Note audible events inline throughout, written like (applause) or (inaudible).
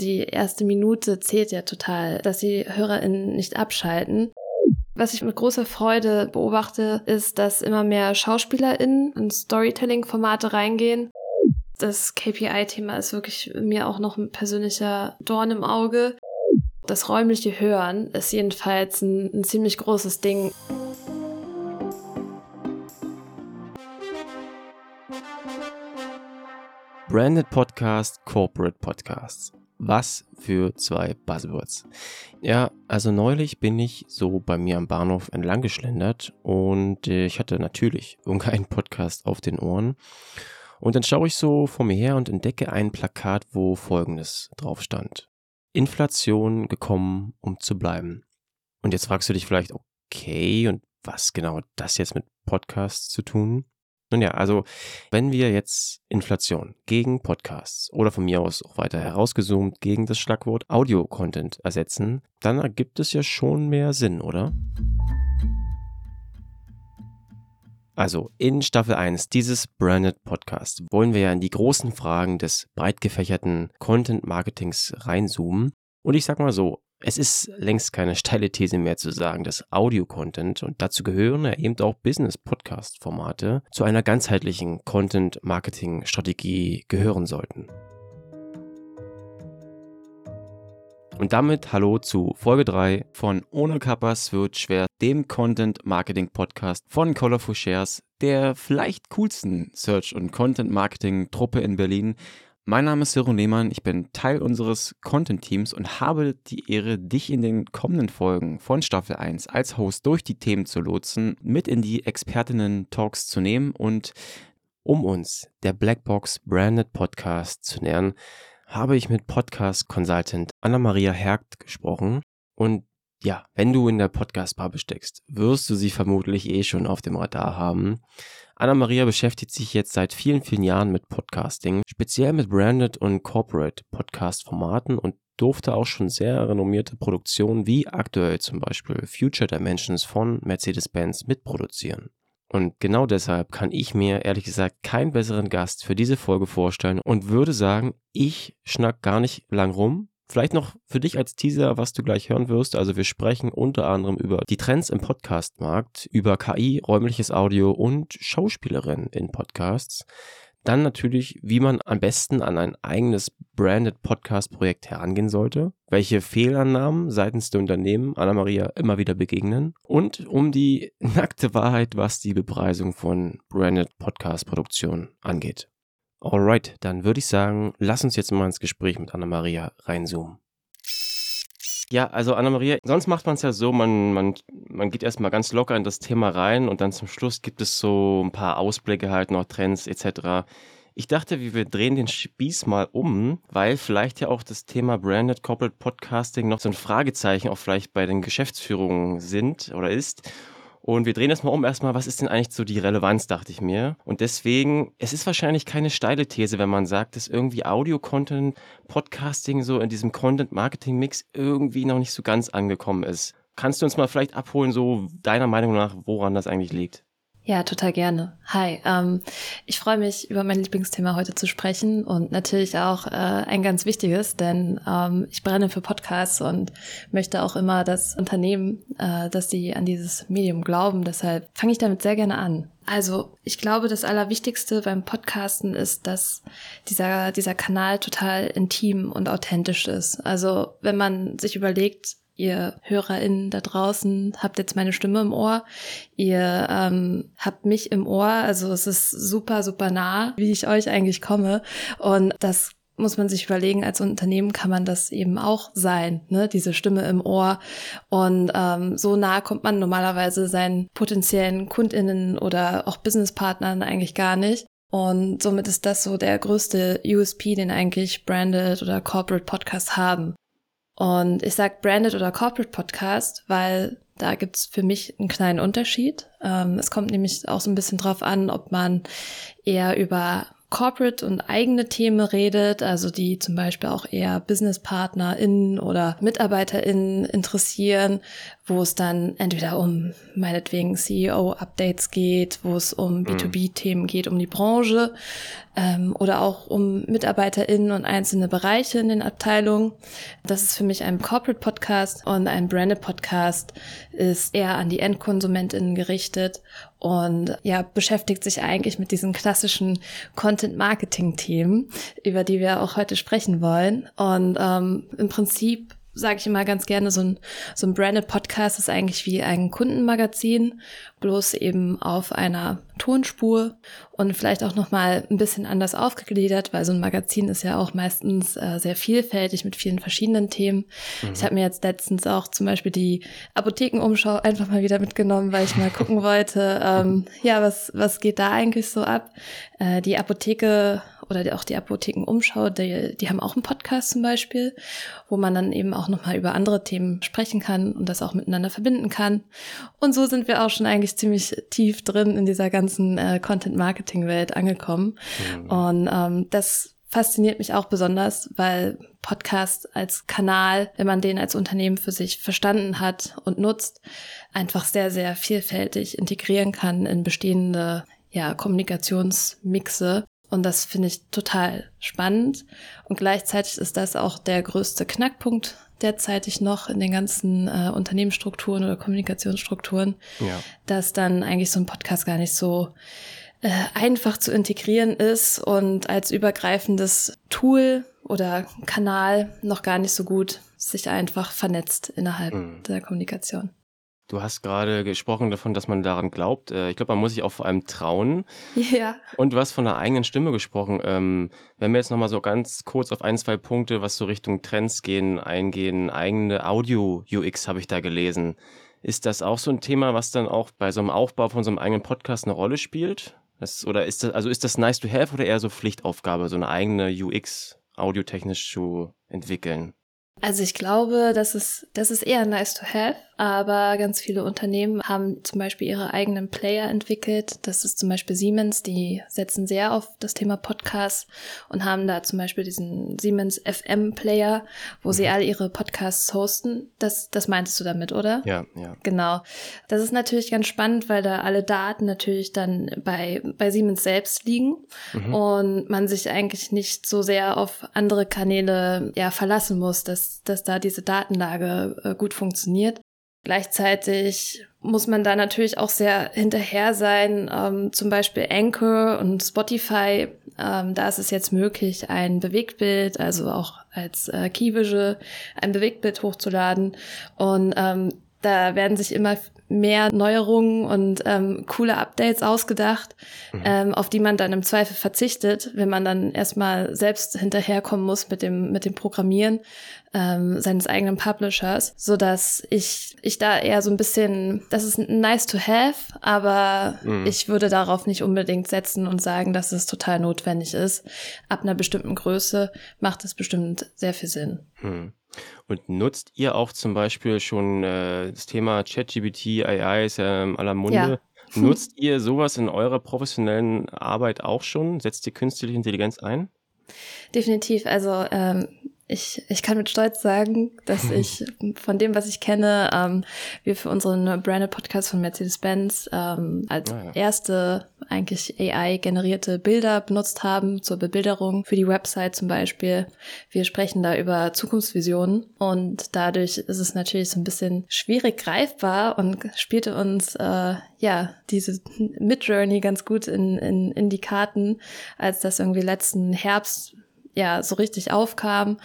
Die erste Minute zählt ja total, dass die HörerInnen nicht abschalten. Was ich mit großer Freude beobachte, ist, dass immer mehr SchauspielerInnen in Storytelling-Formate reingehen. Das KPI-Thema ist wirklich mir auch noch ein persönlicher Dorn im Auge. Das räumliche Hören ist jedenfalls ein, ein ziemlich großes Ding. Branded Podcast, Corporate Podcasts. Was für zwei Buzzwords. Ja, also neulich bin ich so bei mir am Bahnhof entlang geschlendert und ich hatte natürlich (laughs) irgendeinen Podcast auf den Ohren. Und dann schaue ich so vor mir her und entdecke ein Plakat, wo folgendes drauf stand. Inflation gekommen, um zu bleiben. Und jetzt fragst du dich vielleicht, okay, und was genau hat das jetzt mit Podcasts zu tun? Nun ja, also wenn wir jetzt Inflation gegen Podcasts oder von mir aus auch weiter herausgezoomt gegen das Schlagwort Audio-Content ersetzen, dann ergibt es ja schon mehr Sinn, oder? Also in Staffel 1 dieses Branded Podcast wollen wir ja in die großen Fragen des breit gefächerten Content Marketings reinzoomen. Und ich sag mal so, es ist längst keine steile These mehr zu sagen, dass Audio-Content und dazu gehören ja eben auch Business-Podcast-Formate zu einer ganzheitlichen Content-Marketing-Strategie gehören sollten. Und damit hallo zu Folge 3 von Ohne Kappas wird schwer, dem Content Marketing Podcast von Colorful Shares, der vielleicht coolsten Search- und Content Marketing Truppe in Berlin, mein Name ist Ciro Lehmann, ich bin Teil unseres Content-Teams und habe die Ehre, dich in den kommenden Folgen von Staffel 1 als Host durch die Themen zu lotsen, mit in die Expertinnen-Talks zu nehmen und um uns der Blackbox Branded Podcast zu nähern, habe ich mit Podcast-Consultant Anna-Maria Hergt gesprochen und ja, wenn du in der Podcast-Bar besteckst, wirst du sie vermutlich eh schon auf dem Radar haben. Anna-Maria beschäftigt sich jetzt seit vielen, vielen Jahren mit Podcasting, speziell mit Branded und Corporate Podcast-Formaten und durfte auch schon sehr renommierte Produktionen wie aktuell zum Beispiel Future Dimensions von Mercedes-Benz mitproduzieren. Und genau deshalb kann ich mir ehrlich gesagt keinen besseren Gast für diese Folge vorstellen und würde sagen, ich schnack gar nicht lang rum, Vielleicht noch für dich als Teaser, was du gleich hören wirst. Also wir sprechen unter anderem über die Trends im Podcastmarkt, über KI, räumliches Audio und Schauspielerinnen in Podcasts. Dann natürlich, wie man am besten an ein eigenes Branded Podcast-Projekt herangehen sollte, welche Fehlannahmen seitens der Unternehmen Anna-Maria immer wieder begegnen und um die (laughs) nackte Wahrheit, was die Bepreisung von Branded Podcast-Produktion angeht. Alright, dann würde ich sagen, lass uns jetzt mal ins Gespräch mit Anna-Maria reinzoomen. Ja, also Anna-Maria, sonst macht man es ja so, man, man, man geht erstmal ganz locker in das Thema rein und dann zum Schluss gibt es so ein paar Ausblicke halt noch, Trends etc. Ich dachte, wir drehen den Spieß mal um, weil vielleicht ja auch das Thema Branded Corporate Podcasting noch so ein Fragezeichen auch vielleicht bei den Geschäftsführungen sind oder ist. Und wir drehen das mal um erstmal, was ist denn eigentlich so die Relevanz, dachte ich mir. Und deswegen, es ist wahrscheinlich keine steile These, wenn man sagt, dass irgendwie Audio-Content, Podcasting so in diesem Content-Marketing-Mix irgendwie noch nicht so ganz angekommen ist. Kannst du uns mal vielleicht abholen, so deiner Meinung nach, woran das eigentlich liegt? Ja, total gerne. Hi, ähm, ich freue mich, über mein Lieblingsthema heute zu sprechen und natürlich auch äh, ein ganz wichtiges, denn ähm, ich brenne für Podcasts und möchte auch immer das Unternehmen, äh, dass sie an dieses Medium glauben. Deshalb fange ich damit sehr gerne an. Also, ich glaube, das Allerwichtigste beim Podcasten ist, dass dieser, dieser Kanal total intim und authentisch ist. Also, wenn man sich überlegt, ihr HörerInnen da draußen habt jetzt meine Stimme im Ohr, ihr ähm, habt mich im Ohr, also es ist super, super nah, wie ich euch eigentlich komme und das muss man sich überlegen, als Unternehmen kann man das eben auch sein, ne? diese Stimme im Ohr. Und ähm, so nah kommt man normalerweise seinen potenziellen KundInnen oder auch Businesspartnern eigentlich gar nicht. Und somit ist das so der größte USP, den eigentlich Branded oder Corporate Podcasts haben. Und ich sag Branded oder Corporate Podcast, weil da gibt's für mich einen kleinen Unterschied. Ähm, es kommt nämlich auch so ein bisschen drauf an, ob man eher über Corporate und eigene Themen redet, also die zum Beispiel auch eher BusinesspartnerInnen oder MitarbeiterInnen interessieren, wo es dann entweder um meinetwegen CEO-Updates geht, wo es um B2B-Themen geht, um die Branche ähm, oder auch um MitarbeiterInnen und einzelne Bereiche in den Abteilungen. Das ist für mich ein Corporate-Podcast und ein Branded-Podcast ist eher an die EndkonsumentInnen gerichtet und ja, beschäftigt sich eigentlich mit diesen klassischen Content-Marketing-Themen, über die wir auch heute sprechen wollen. Und ähm, im Prinzip sage ich immer ganz gerne, so ein, so ein Branded Podcast ist eigentlich wie ein Kundenmagazin, bloß eben auf einer Tonspur und vielleicht auch nochmal ein bisschen anders aufgegliedert, weil so ein Magazin ist ja auch meistens äh, sehr vielfältig mit vielen verschiedenen Themen. Mhm. Ich habe mir jetzt letztens auch zum Beispiel die Apothekenumschau einfach mal wieder mitgenommen, weil ich mal gucken wollte, (laughs) ähm, ja, was, was geht da eigentlich so ab? Äh, die Apotheke oder auch die Apothekenumschau, die, die haben auch einen Podcast zum Beispiel, wo man dann eben auch nochmal über andere Themen sprechen kann und das auch miteinander verbinden kann. Und so sind wir auch schon eigentlich ziemlich tief drin in dieser ganzen äh, Content-Marketing-Welt angekommen. Mhm. Und ähm, das fasziniert mich auch besonders, weil Podcast als Kanal, wenn man den als Unternehmen für sich verstanden hat und nutzt, einfach sehr, sehr vielfältig integrieren kann in bestehende ja, Kommunikationsmixe und das finde ich total spannend. Und gleichzeitig ist das auch der größte Knackpunkt derzeitig noch in den ganzen äh, Unternehmensstrukturen oder Kommunikationsstrukturen, ja. dass dann eigentlich so ein Podcast gar nicht so äh, einfach zu integrieren ist und als übergreifendes Tool oder Kanal noch gar nicht so gut sich einfach vernetzt innerhalb mhm. der Kommunikation. Du hast gerade gesprochen davon, dass man daran glaubt. Äh, ich glaube, man muss sich auch vor allem trauen. Ja. Und du hast von der eigenen Stimme gesprochen. Ähm, wenn wir jetzt nochmal so ganz kurz auf ein, zwei Punkte, was so Richtung Trends gehen, eingehen, eigene Audio-UX habe ich da gelesen. Ist das auch so ein Thema, was dann auch bei so einem Aufbau von so einem eigenen Podcast eine Rolle spielt? Das, oder ist das, also ist das nice to have oder eher so Pflichtaufgabe, so eine eigene UX audiotechnisch zu entwickeln? Also ich glaube, das ist, das ist eher nice to have, aber ganz viele Unternehmen haben zum Beispiel ihre eigenen Player entwickelt. Das ist zum Beispiel Siemens, die setzen sehr auf das Thema Podcasts und haben da zum Beispiel diesen Siemens FM Player, wo mhm. sie all ihre Podcasts hosten. Das, das meintest du damit, oder? Ja, ja. Genau. Das ist natürlich ganz spannend, weil da alle Daten natürlich dann bei, bei Siemens selbst liegen mhm. und man sich eigentlich nicht so sehr auf andere Kanäle ja, verlassen muss, dass dass, da diese Datenlage äh, gut funktioniert. Gleichzeitig muss man da natürlich auch sehr hinterher sein. Ähm, zum Beispiel Anchor und Spotify, ähm, da ist es jetzt möglich, ein Bewegtbild, also auch als äh, Key Visual, ein Bewegtbild hochzuladen. Und ähm, da werden sich immer mehr Neuerungen und ähm, coole Updates ausgedacht, mhm. ähm, auf die man dann im Zweifel verzichtet, wenn man dann erstmal selbst hinterherkommen muss mit dem, mit dem Programmieren ähm, seines eigenen Publishers, so dass ich, ich da eher so ein bisschen, das ist nice to have, aber mhm. ich würde darauf nicht unbedingt setzen und sagen, dass es total notwendig ist. Ab einer bestimmten Größe macht es bestimmt sehr viel Sinn. Mhm. Und nutzt ihr auch zum Beispiel schon äh, das Thema ChatGPT, AI ist ja in aller Munde. Ja. (laughs) Nutzt ihr sowas in eurer professionellen Arbeit auch schon? Setzt ihr künstliche Intelligenz ein? Definitiv. Also ähm, ich, ich kann mit Stolz sagen, dass (laughs) ich von dem, was ich kenne, ähm, wir für unseren Branded Podcast von Mercedes-Benz ähm, als ah, ja. erste eigentlich AI-generierte Bilder benutzt haben zur Bebilderung für die Website zum Beispiel. Wir sprechen da über Zukunftsvisionen und dadurch ist es natürlich so ein bisschen schwierig greifbar und spielte uns äh, ja diese Mid-Journey ganz gut in, in, in die Karten, als das irgendwie letzten Herbst ja so richtig aufkam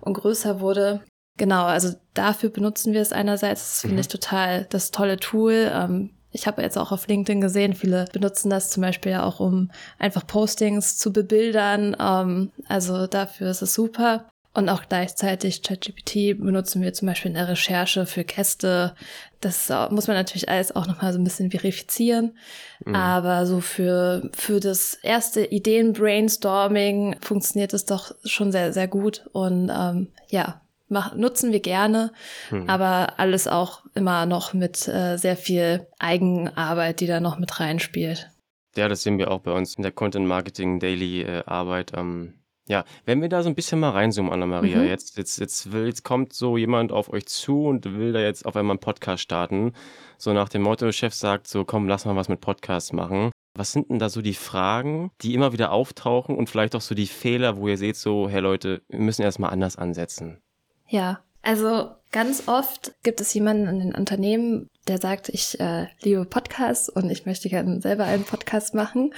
und größer wurde. Genau, also dafür benutzen wir es einerseits. Das finde mhm. ich total das tolle Tool. Ähm, ich habe jetzt auch auf LinkedIn gesehen, viele benutzen das zum Beispiel ja auch, um einfach Postings zu bebildern. Ähm, also dafür ist es super. Und auch gleichzeitig ChatGPT benutzen wir zum Beispiel in der Recherche für Gäste. Das muss man natürlich alles auch nochmal so ein bisschen verifizieren. Mhm. Aber so für, für das erste Ideen-Brainstorming funktioniert es doch schon sehr, sehr gut. Und ähm, ja, mach, nutzen wir gerne, mhm. aber alles auch immer noch mit äh, sehr viel Eigenarbeit, die da noch mit reinspielt. Ja, das sehen wir auch bei uns in der Content Marketing Daily äh, Arbeit. Ähm, ja, wenn wir da so ein bisschen mal reinzoomen, Anna-Maria, Mhm. jetzt, jetzt, jetzt, will, jetzt kommt so jemand auf euch zu und will da jetzt auf einmal einen Podcast starten. So nach dem Motto, Chef sagt so, komm, lass mal was mit Podcasts machen. Was sind denn da so die Fragen, die immer wieder auftauchen und vielleicht auch so die Fehler, wo ihr seht so, hey Leute, wir müssen erstmal anders ansetzen? Ja, also ganz oft gibt es jemanden in den Unternehmen, der sagt, ich äh, liebe Podcasts und ich möchte gerne selber einen Podcast machen.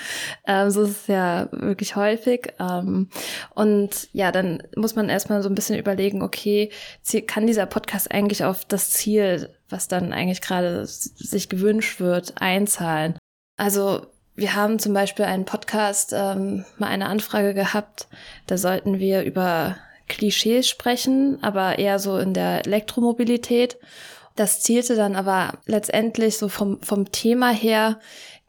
Ähm, so ist es ja wirklich häufig. Ähm, und ja, dann muss man erstmal so ein bisschen überlegen, okay, kann dieser Podcast eigentlich auf das Ziel, was dann eigentlich gerade sich gewünscht wird, einzahlen? Also wir haben zum Beispiel einen Podcast, ähm, mal eine Anfrage gehabt, da sollten wir über Klischees sprechen, aber eher so in der Elektromobilität. Das zielte dann aber letztendlich so vom, vom Thema her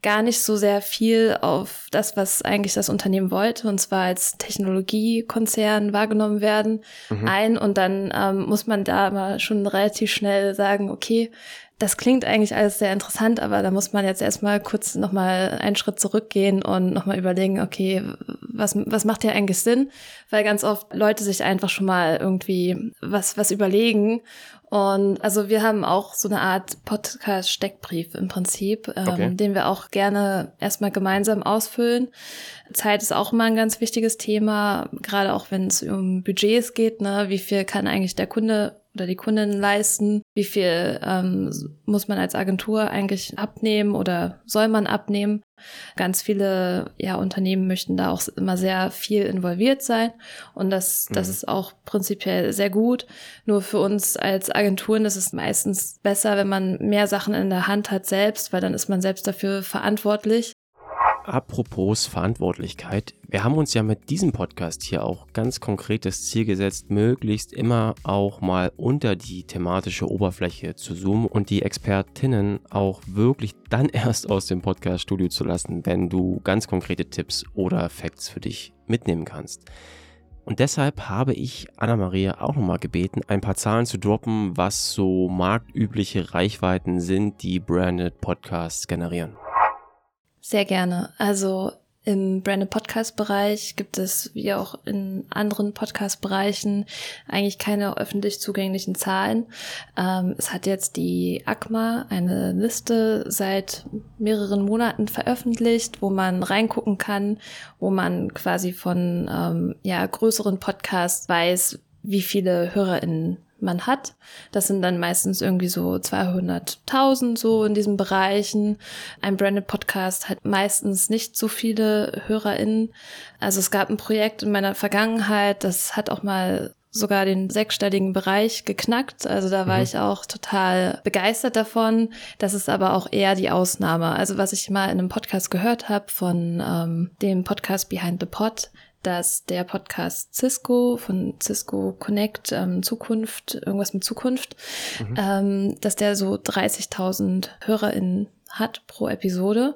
gar nicht so sehr viel auf das, was eigentlich das Unternehmen wollte, und zwar als Technologiekonzern wahrgenommen werden, mhm. ein. Und dann ähm, muss man da mal schon relativ schnell sagen, okay, das klingt eigentlich alles sehr interessant, aber da muss man jetzt erstmal kurz nochmal einen Schritt zurückgehen und nochmal überlegen, okay, was, was macht hier eigentlich Sinn? Weil ganz oft Leute sich einfach schon mal irgendwie was, was überlegen. Und also wir haben auch so eine Art Podcast-Steckbrief im Prinzip, ähm, okay. den wir auch gerne erstmal gemeinsam ausfüllen. Zeit ist auch immer ein ganz wichtiges Thema, gerade auch wenn es um Budgets geht, ne? Wie viel kann eigentlich der Kunde oder die Kundin leisten? Wie viel ähm, muss man als Agentur eigentlich abnehmen oder soll man abnehmen? Ganz viele ja, Unternehmen möchten da auch immer sehr viel involviert sein und das, das mhm. ist auch prinzipiell sehr gut. Nur für uns als Agenturen ist es meistens besser, wenn man mehr Sachen in der Hand hat selbst, weil dann ist man selbst dafür verantwortlich Apropos Verantwortlichkeit. Wir haben uns ja mit diesem Podcast hier auch ganz konkret das Ziel gesetzt, möglichst immer auch mal unter die thematische Oberfläche zu zoomen und die Expertinnen auch wirklich dann (laughs) erst aus dem Podcast-Studio zu lassen, wenn du ganz konkrete Tipps oder Facts für dich mitnehmen kannst. Und deshalb habe ich Anna-Maria auch nochmal gebeten, ein paar Zahlen zu droppen, was so marktübliche Reichweiten sind, die Branded Podcasts generieren. Sehr gerne. Also im Branded Podcast Bereich gibt es, wie auch in anderen Podcast Bereichen, eigentlich keine öffentlich zugänglichen Zahlen. Ähm, es hat jetzt die ACMA eine Liste seit mehreren Monaten veröffentlicht, wo man reingucken kann, wo man quasi von ähm, ja, größeren Podcasts weiß, wie viele HörerInnen man hat. Das sind dann meistens irgendwie so 200.000 so in diesen Bereichen. Ein Branded Podcast hat meistens nicht so viele HörerInnen. Also es gab ein Projekt in meiner Vergangenheit, das hat auch mal sogar den sechsstelligen Bereich geknackt. Also da war mhm. ich auch total begeistert davon. Das ist aber auch eher die Ausnahme. Also was ich mal in einem Podcast gehört habe von ähm, dem Podcast Behind the Pod, dass der Podcast Cisco von Cisco Connect ähm, Zukunft, irgendwas mit Zukunft, mhm. ähm, dass der so 30.000 HörerInnen hat pro Episode.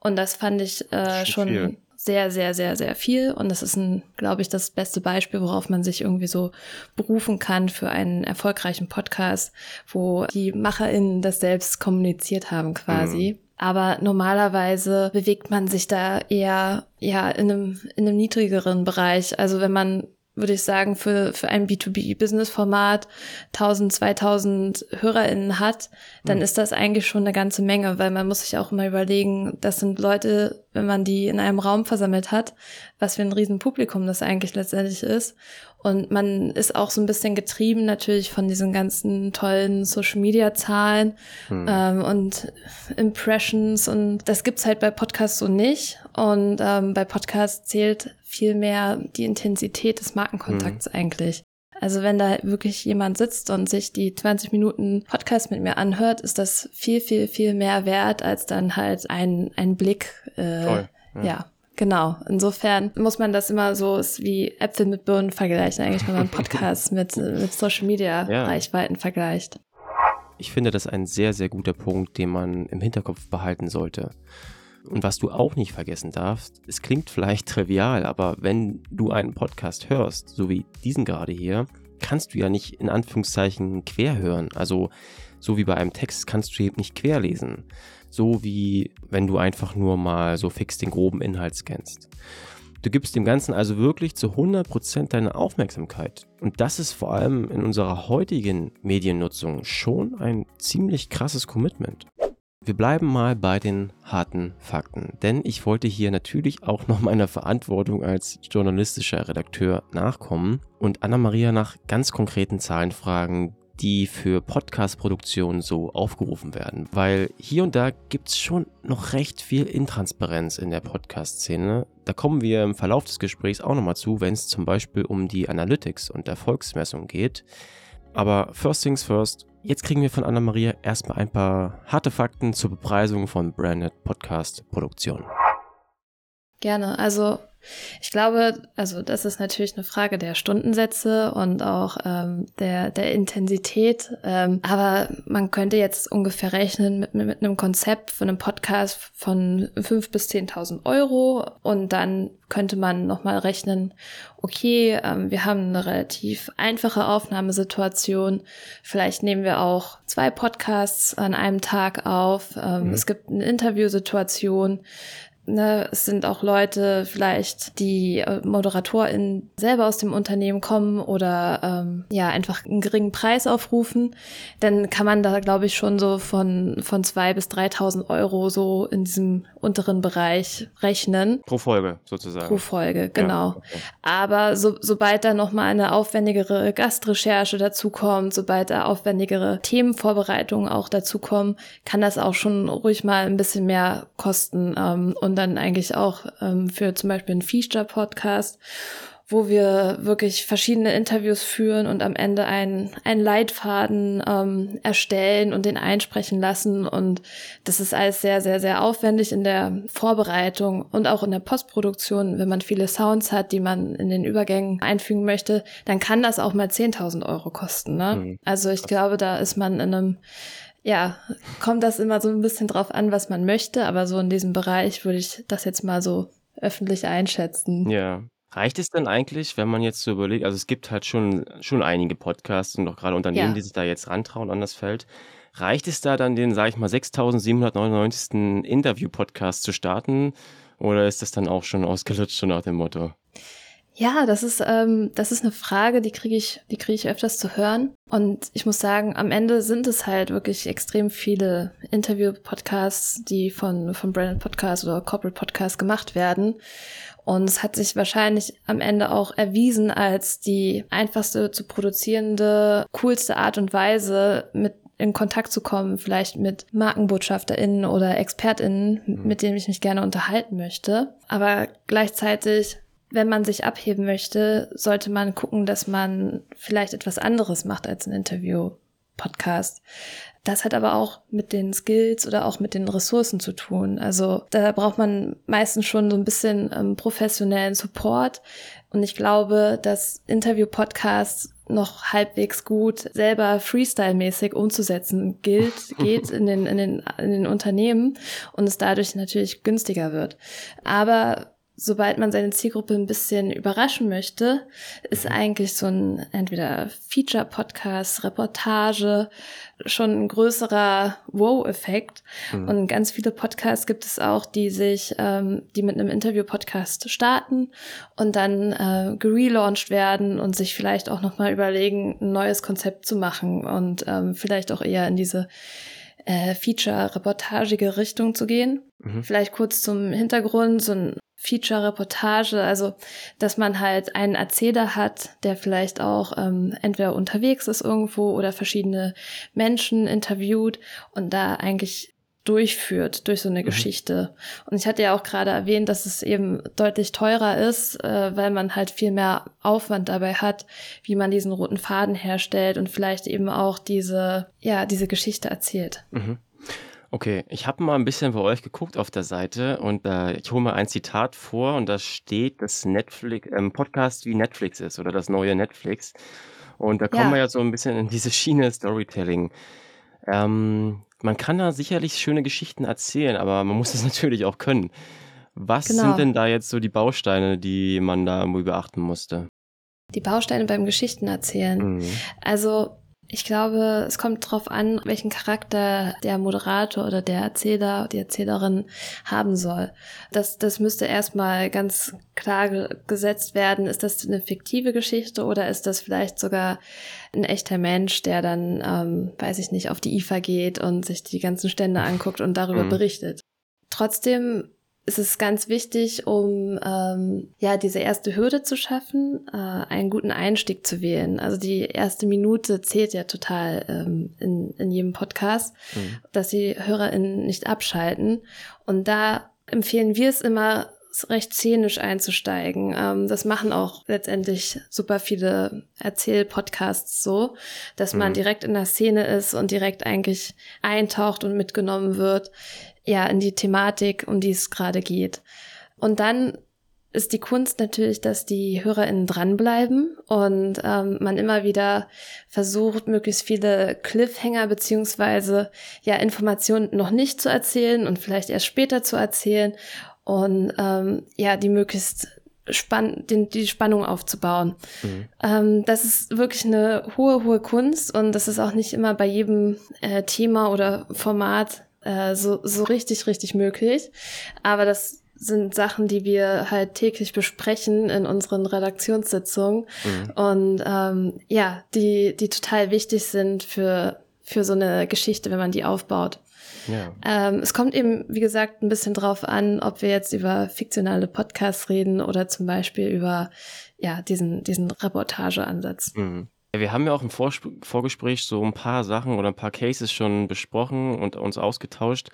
Und das fand ich äh, schon viel. sehr, sehr, sehr, sehr viel. Und das ist ein, glaube ich, das beste Beispiel, worauf man sich irgendwie so berufen kann für einen erfolgreichen Podcast, wo die MacherInnen das selbst kommuniziert haben quasi. Mhm. Aber normalerweise bewegt man sich da eher ja in einem, in einem niedrigeren Bereich. Also wenn man würde ich sagen, für, für ein B2B-Business-Format 1000, 2000 HörerInnen hat, dann mhm. ist das eigentlich schon eine ganze Menge, weil man muss sich auch mal überlegen, das sind Leute, wenn man die in einem Raum versammelt hat, was für ein Riesenpublikum das eigentlich letztendlich ist. Und man ist auch so ein bisschen getrieben natürlich von diesen ganzen tollen Social-Media-Zahlen hm. ähm, und Impressions. Und das gibt's halt bei Podcasts so nicht. Und ähm, bei Podcasts zählt viel mehr die Intensität des Markenkontakts hm. eigentlich. Also wenn da wirklich jemand sitzt und sich die 20 Minuten Podcast mit mir anhört, ist das viel, viel, viel mehr wert als dann halt ein, ein Blick. Äh, Toll. ja. ja. Genau. Insofern muss man das immer so wie Äpfel mit Birnen vergleichen, eigentlich, wenn man (laughs) Podcasts mit, mit Social Media ja. Reichweiten vergleicht. Ich finde das ein sehr, sehr guter Punkt, den man im Hinterkopf behalten sollte. Und was du auch nicht vergessen darfst, es klingt vielleicht (laughs) trivial, aber wenn du einen Podcast hörst, so wie diesen gerade hier, kannst du ja nicht in Anführungszeichen quer hören. Also so wie bei einem Text kannst du eben nicht querlesen so wie wenn du einfach nur mal so fix den groben Inhalt scannst. Du gibst dem Ganzen also wirklich zu 100% deine Aufmerksamkeit. Und das ist vor allem in unserer heutigen Mediennutzung schon ein ziemlich krasses Commitment. Wir bleiben mal bei den harten Fakten, denn ich wollte hier natürlich auch noch meiner Verantwortung als journalistischer Redakteur nachkommen und Anna-Maria nach ganz konkreten Zahlen fragen, die für Podcast-Produktionen so aufgerufen werden. Weil hier und da gibt es schon noch recht viel Intransparenz in der Podcast-Szene. Da kommen wir im Verlauf des Gesprächs auch nochmal zu, wenn es zum Beispiel um die Analytics und Erfolgsmessung geht. Aber first things first, jetzt kriegen wir von Anna-Maria erstmal ein paar harte Fakten zur Bepreisung von Branded Podcast-Produktionen. Gerne. Also ich glaube, also das ist natürlich eine Frage der Stundensätze und auch ähm, der, der Intensität. Ähm, aber man könnte jetzt ungefähr rechnen mit, mit einem Konzept von einem Podcast von 5.000 bis 10.000 Euro und dann könnte man nochmal rechnen, okay, ähm, wir haben eine relativ einfache Aufnahmesituation. Vielleicht nehmen wir auch zwei Podcasts an einem Tag auf. Ähm, mhm. Es gibt eine Interviewsituation. Ne, es sind auch Leute vielleicht, die äh, ModeratorInnen selber aus dem Unternehmen kommen oder ähm, ja einfach einen geringen Preis aufrufen, dann kann man da glaube ich schon so von von zwei bis 3.000 Euro so in diesem unteren Bereich rechnen. Pro Folge sozusagen. Pro Folge, genau. Ja, okay. Aber so, sobald da noch mal eine aufwendigere Gastrecherche dazukommt, sobald da aufwendigere Themenvorbereitungen auch dazukommen, kann das auch schon ruhig mal ein bisschen mehr kosten ähm, und dann eigentlich auch ähm, für zum Beispiel einen Feature-Podcast, wo wir wirklich verschiedene Interviews führen und am Ende einen, einen Leitfaden ähm, erstellen und den einsprechen lassen. Und das ist alles sehr, sehr, sehr aufwendig in der Vorbereitung und auch in der Postproduktion. Wenn man viele Sounds hat, die man in den Übergängen einfügen möchte, dann kann das auch mal 10.000 Euro kosten. Ne? Mhm. Also ich glaube, da ist man in einem ja, kommt das immer so ein bisschen drauf an, was man möchte, aber so in diesem Bereich würde ich das jetzt mal so öffentlich einschätzen. Ja. Reicht es denn eigentlich, wenn man jetzt so überlegt, also es gibt halt schon, schon einige Podcasts und auch gerade Unternehmen, ja. die sich da jetzt rantrauen an das Feld. Reicht es da dann den, sage ich mal, 6799. Interview-Podcast zu starten? Oder ist das dann auch schon ausgelutscht, so nach dem Motto? Ja, das ist, ähm, das ist eine Frage, die kriege ich, die kriege ich öfters zu hören. Und ich muss sagen, am Ende sind es halt wirklich extrem viele Interview-Podcasts, die von, von Branded Podcasts oder Corporate Podcasts gemacht werden. Und es hat sich wahrscheinlich am Ende auch erwiesen als die einfachste zu produzierende, coolste Art und Weise, mit in Kontakt zu kommen, vielleicht mit MarkenbotschafterInnen oder ExpertInnen, mhm. mit denen ich mich gerne unterhalten möchte. Aber gleichzeitig wenn man sich abheben möchte, sollte man gucken, dass man vielleicht etwas anderes macht als ein Interview-Podcast. Das hat aber auch mit den Skills oder auch mit den Ressourcen zu tun. Also da braucht man meistens schon so ein bisschen ähm, professionellen Support. Und ich glaube, dass Interview-Podcasts noch halbwegs gut selber Freestyle-mäßig umzusetzen gilt, (laughs) geht in den, in den, in den Unternehmen und es dadurch natürlich günstiger wird. Aber sobald man seine Zielgruppe ein bisschen überraschen möchte, ist eigentlich so ein entweder Feature-Podcast, Reportage schon ein größerer Wow-Effekt. Mhm. Und ganz viele Podcasts gibt es auch, die sich, ähm, die mit einem Interview-Podcast starten und dann äh, gelauncht werden und sich vielleicht auch nochmal überlegen, ein neues Konzept zu machen und ähm, vielleicht auch eher in diese äh, Feature-reportagige Richtung zu gehen. Mhm. Vielleicht kurz zum Hintergrund, so ein Feature-Reportage, also dass man halt einen Erzähler hat, der vielleicht auch ähm, entweder unterwegs ist irgendwo oder verschiedene Menschen interviewt und da eigentlich durchführt durch so eine mhm. Geschichte. Und ich hatte ja auch gerade erwähnt, dass es eben deutlich teurer ist, äh, weil man halt viel mehr Aufwand dabei hat, wie man diesen roten Faden herstellt und vielleicht eben auch diese, ja, diese Geschichte erzählt. Mhm. Okay, ich habe mal ein bisschen bei euch geguckt auf der Seite und äh, ich hole mal ein Zitat vor und da steht, dass Netflix, ähm, Podcast wie Netflix ist oder das neue Netflix. Und da kommen wir ja so ein bisschen in diese Schiene Storytelling. Ähm, man kann da sicherlich schöne Geschichten erzählen, aber man muss es (laughs) natürlich auch können. Was sind genau. denn da jetzt so die Bausteine, die man da irgendwie beachten musste? Die Bausteine beim Geschichten erzählen. Mhm. Also Ich glaube, es kommt darauf an, welchen Charakter der Moderator oder der Erzähler, die Erzählerin haben soll. Das, das müsste erstmal ganz klar gesetzt werden. Ist das eine fiktive Geschichte oder ist das vielleicht sogar ein echter Mensch, der dann, ähm, weiß ich nicht, auf die IFA geht und sich die ganzen Stände anguckt und darüber mhm. berichtet? Trotzdem ist es ganz wichtig, um ähm, ja diese erste Hürde zu schaffen, äh, einen guten Einstieg zu wählen. Also die erste Minute zählt ja total ähm, in, in jedem Podcast, mhm. dass die HörerInnen nicht abschalten. Und da empfehlen wir es immer, recht szenisch einzusteigen. Ähm, das machen auch letztendlich super viele Erzähl-Podcasts so, dass man mhm. direkt in der Szene ist und direkt eigentlich eintaucht und mitgenommen wird ja, in die Thematik, um die es gerade geht. Und dann ist die Kunst natürlich, dass die HörerInnen dranbleiben und ähm, man immer wieder versucht, möglichst viele Cliffhanger beziehungsweise ja Informationen noch nicht zu erzählen und vielleicht erst später zu erzählen und ähm, ja, die möglichst spann den, die Spannung aufzubauen. Mhm. Ähm, das ist wirklich eine hohe, hohe Kunst und das ist auch nicht immer bei jedem äh, Thema oder Format äh, so, so richtig, richtig möglich. Aber das sind Sachen, die wir halt täglich besprechen in unseren Redaktionssitzungen mhm. und ähm, ja, die, die total wichtig sind für, für so eine Geschichte, wenn man die aufbaut. Ja. Ähm, es kommt eben, wie gesagt, ein bisschen drauf an, ob wir jetzt über fiktionale Podcasts reden oder zum Beispiel über ja, diesen, diesen Reportageansatz. Mhm. Wir haben ja auch im Vorsp Vorgespräch so ein paar Sachen oder ein paar Cases schon besprochen und uns ausgetauscht.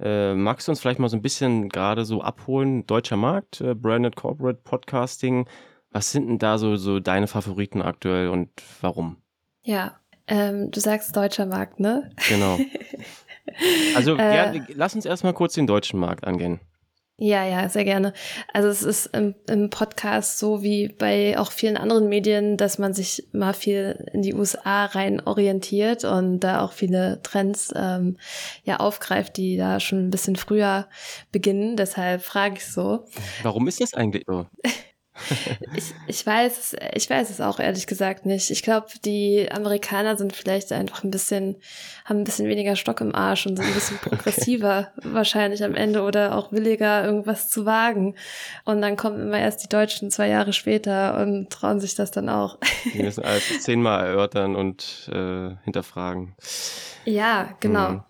Äh, magst du uns vielleicht mal so ein bisschen gerade so abholen? Deutscher Markt, äh, Branded Corporate Podcasting. Was sind denn da so, so deine Favoriten aktuell und warum? Ja, ähm, du sagst deutscher Markt, ne? Genau. (laughs) Also äh, ja, lass uns erstmal kurz den deutschen Markt angehen. Ja, ja, sehr gerne. Also es ist im, im, Podcast so wie bei auch vielen anderen Medien, dass man sich mal viel in die USA rein orientiert und da auch viele Trends ähm, ja aufgreift, die da schon ein bisschen früher beginnen. Deshalb frage ich so. Warum ist das eigentlich so? (laughs) ich, ich weiß es, ich weiß es auch ehrlich gesagt nicht. Ich glaube, die Amerikaner sind vielleicht einfach ein bisschen, haben ein bisschen weniger Stock im Arsch und sind ein bisschen (laughs) progressiver wahrscheinlich am Ende oder auch williger, irgendwas zu wagen. Und dann kommen immer erst die Deutschen zwei Jahre später und trauen sich das dann auch. Die müssen alles (laughs) zehnmal erörtern und äh, hinterfragen. Ja, genau. Mhm.